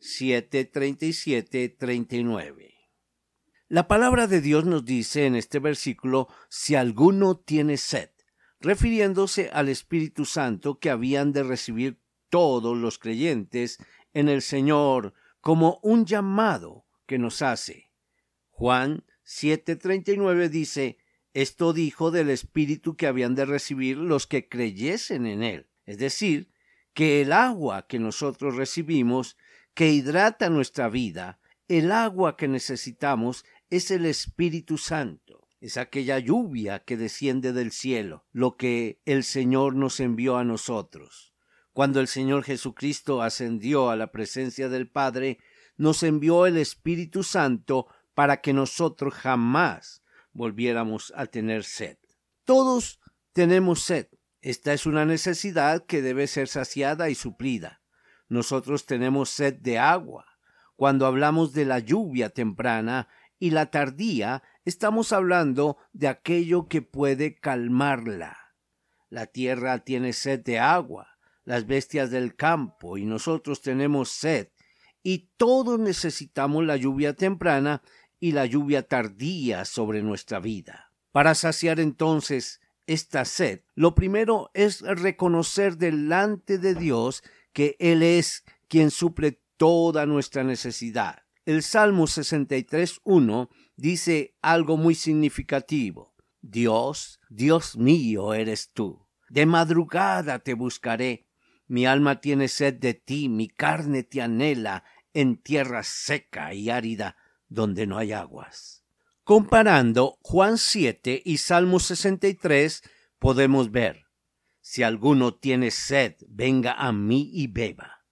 7, 37, 39. La palabra de Dios nos dice en este versículo si alguno tiene sed, refiriéndose al Espíritu Santo que habían de recibir todos los creyentes en el Señor como un llamado que nos hace. Juan 7:39 dice, esto dijo del Espíritu que habían de recibir los que creyesen en Él, es decir, que el agua que nosotros recibimos que hidrata nuestra vida, el agua que necesitamos es el Espíritu Santo. Es aquella lluvia que desciende del cielo, lo que el Señor nos envió a nosotros. Cuando el Señor Jesucristo ascendió a la presencia del Padre, nos envió el Espíritu Santo para que nosotros jamás volviéramos a tener sed. Todos tenemos sed. Esta es una necesidad que debe ser saciada y suplida nosotros tenemos sed de agua. Cuando hablamos de la lluvia temprana y la tardía, estamos hablando de aquello que puede calmarla. La tierra tiene sed de agua, las bestias del campo y nosotros tenemos sed, y todos necesitamos la lluvia temprana y la lluvia tardía sobre nuestra vida. Para saciar entonces esta sed, lo primero es reconocer delante de Dios que Él es quien suple toda nuestra necesidad. El Salmo 63.1 dice algo muy significativo. Dios, Dios mío eres tú. De madrugada te buscaré. Mi alma tiene sed de ti, mi carne te anhela en tierra seca y árida donde no hay aguas. Comparando Juan 7 y Salmo 63, podemos ver si alguno tiene sed, venga a mí y beba.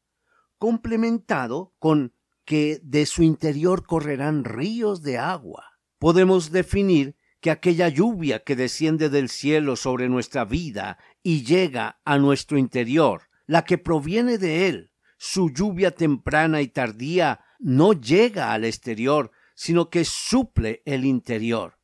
Complementado con que de su interior correrán ríos de agua. Podemos definir que aquella lluvia que desciende del cielo sobre nuestra vida y llega a nuestro interior, la que proviene de él, su lluvia temprana y tardía no llega al exterior, sino que suple el interior.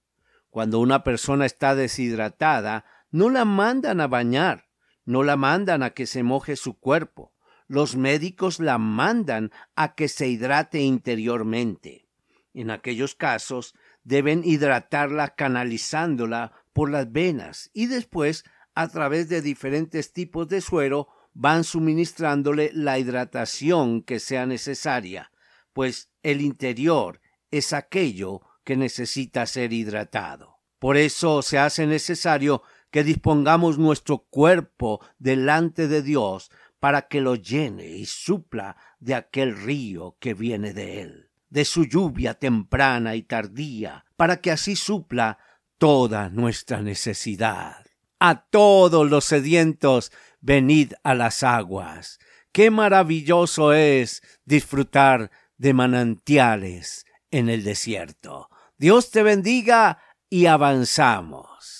Cuando una persona está deshidratada, no la mandan a bañar, no la mandan a que se moje su cuerpo, los médicos la mandan a que se hidrate interiormente. En aquellos casos deben hidratarla canalizándola por las venas y después a través de diferentes tipos de suero van suministrándole la hidratación que sea necesaria, pues el interior es aquello que necesita ser hidratado. Por eso se hace necesario que dispongamos nuestro cuerpo delante de Dios para que lo llene y supla de aquel río que viene de él, de su lluvia temprana y tardía, para que así supla toda nuestra necesidad. A todos los sedientos, venid a las aguas. Qué maravilloso es disfrutar de manantiales en el desierto. Dios te bendiga y avanzamos.